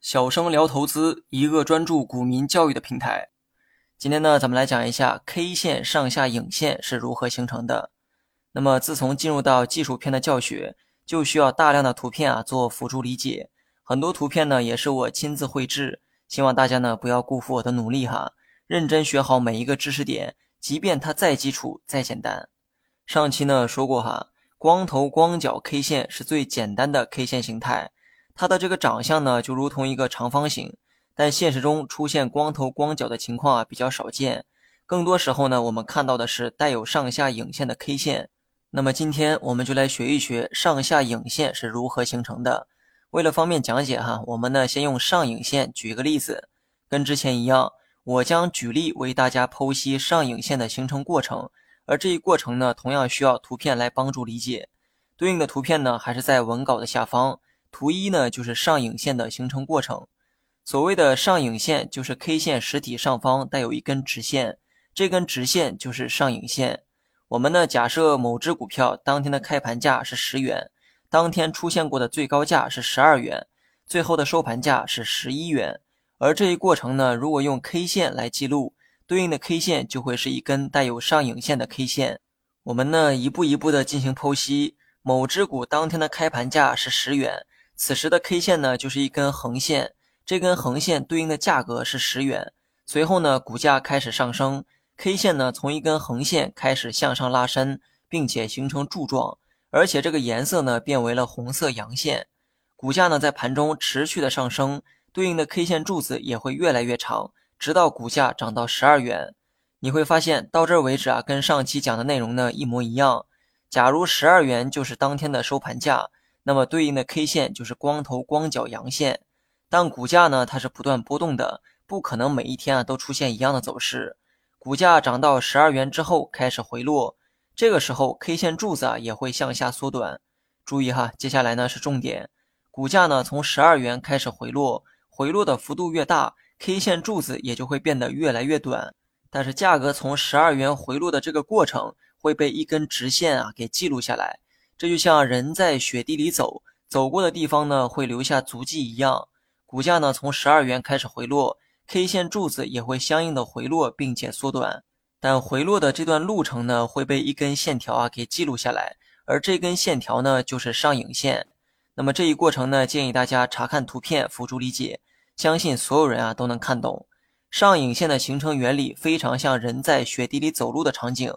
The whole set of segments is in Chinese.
小生聊投资，一个专注股民教育的平台。今天呢，咱们来讲一下 K 线上下影线是如何形成的。那么，自从进入到技术篇的教学，就需要大量的图片啊做辅助理解。很多图片呢，也是我亲自绘制。希望大家呢不要辜负我的努力哈，认真学好每一个知识点，即便它再基础再简单。上期呢说过哈，光头光脚 K 线是最简单的 K 线形态，它的这个长相呢就如同一个长方形，但现实中出现光头光脚的情况啊比较少见，更多时候呢我们看到的是带有上下影线的 K 线。那么今天我们就来学一学上下影线是如何形成的。为了方便讲解哈，我们呢先用上影线举个例子，跟之前一样，我将举例为大家剖析上影线的形成过程，而这一过程呢，同样需要图片来帮助理解。对应的图片呢，还是在文稿的下方。图一呢，就是上影线的形成过程。所谓的上影线，就是 K 线实体上方带有一根直线，这根直线就是上影线。我们呢，假设某只股票当天的开盘价是十元。当天出现过的最高价是十二元，最后的收盘价是十一元。而这一过程呢，如果用 K 线来记录，对应的 K 线就会是一根带有上影线的 K 线。我们呢一步一步的进行剖析。某只股当天的开盘价是十元，此时的 K 线呢就是一根横线，这根横线对应的价格是十元。随后呢，股价开始上升，K 线呢从一根横线开始向上拉伸，并且形成柱状。而且这个颜色呢变为了红色阳线，股价呢在盘中持续的上升，对应的 K 线柱子也会越来越长，直到股价涨到十二元。你会发现到这儿为止啊，跟上期讲的内容呢一模一样。假如十二元就是当天的收盘价，那么对应的 K 线就是光头光脚阳线。但股价呢它是不断波动的，不可能每一天啊都出现一样的走势。股价涨到十二元之后开始回落。这个时候，K 线柱子啊也会向下缩短。注意哈，接下来呢是重点，股价呢从十二元开始回落，回落的幅度越大，K 线柱子也就会变得越来越短。但是价格从十二元回落的这个过程会被一根直线啊给记录下来，这就像人在雪地里走，走过的地方呢会留下足迹一样。股价呢从十二元开始回落，K 线柱子也会相应的回落并且缩短。但回落的这段路程呢，会被一根线条啊给记录下来，而这根线条呢，就是上影线。那么这一过程呢，建议大家查看图片辅助理解，相信所有人啊都能看懂。上影线的形成原理非常像人在雪地里走路的场景。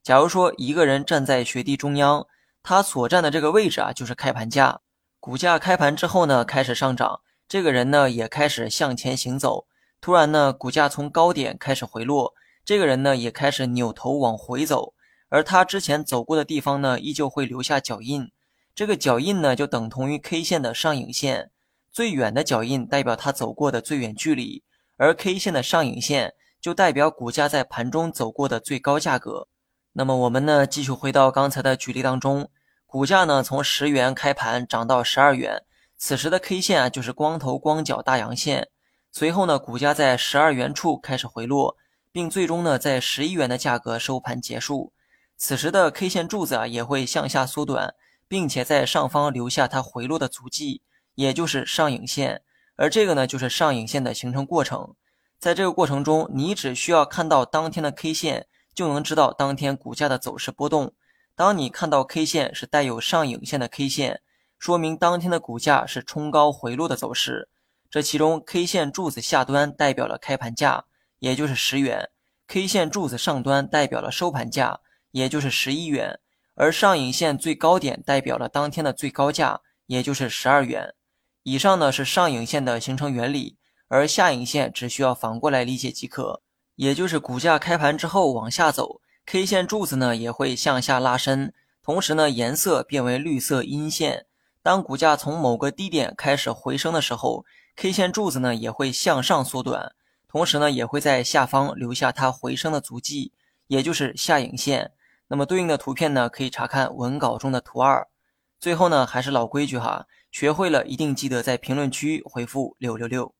假如说一个人站在雪地中央，他所站的这个位置啊，就是开盘价。股价开盘之后呢，开始上涨，这个人呢也开始向前行走。突然呢，股价从高点开始回落。这个人呢也开始扭头往回走，而他之前走过的地方呢，依旧会留下脚印。这个脚印呢，就等同于 K 线的上影线，最远的脚印代表它走过的最远距离，而 K 线的上影线就代表股价在盘中走过的最高价格。那么我们呢，继续回到刚才的举例当中，股价呢从十元开盘涨到十二元，此时的 K 线啊就是光头光脚大阳线。随后呢，股价在十二元处开始回落。并最终呢，在十一元的价格收盘结束。此时的 K 线柱子啊，也会向下缩短，并且在上方留下它回落的足迹，也就是上影线。而这个呢，就是上影线的形成过程。在这个过程中，你只需要看到当天的 K 线，就能知道当天股价的走势波动。当你看到 K 线是带有上影线的 K 线，说明当天的股价是冲高回落的走势。这其中 K 线柱子下端代表了开盘价。也就是十元，K 线柱子上端代表了收盘价，也就是十一元，而上影线最高点代表了当天的最高价，也就是十二元。以上呢是上影线的形成原理，而下影线只需要反过来理解即可，也就是股价开盘之后往下走，K 线柱子呢也会向下拉伸，同时呢颜色变为绿色阴线。当股价从某个低点开始回升的时候，K 线柱子呢也会向上缩短。同时呢，也会在下方留下它回升的足迹，也就是下影线。那么对应的图片呢，可以查看文稿中的图二。最后呢，还是老规矩哈，学会了一定记得在评论区回复六六六。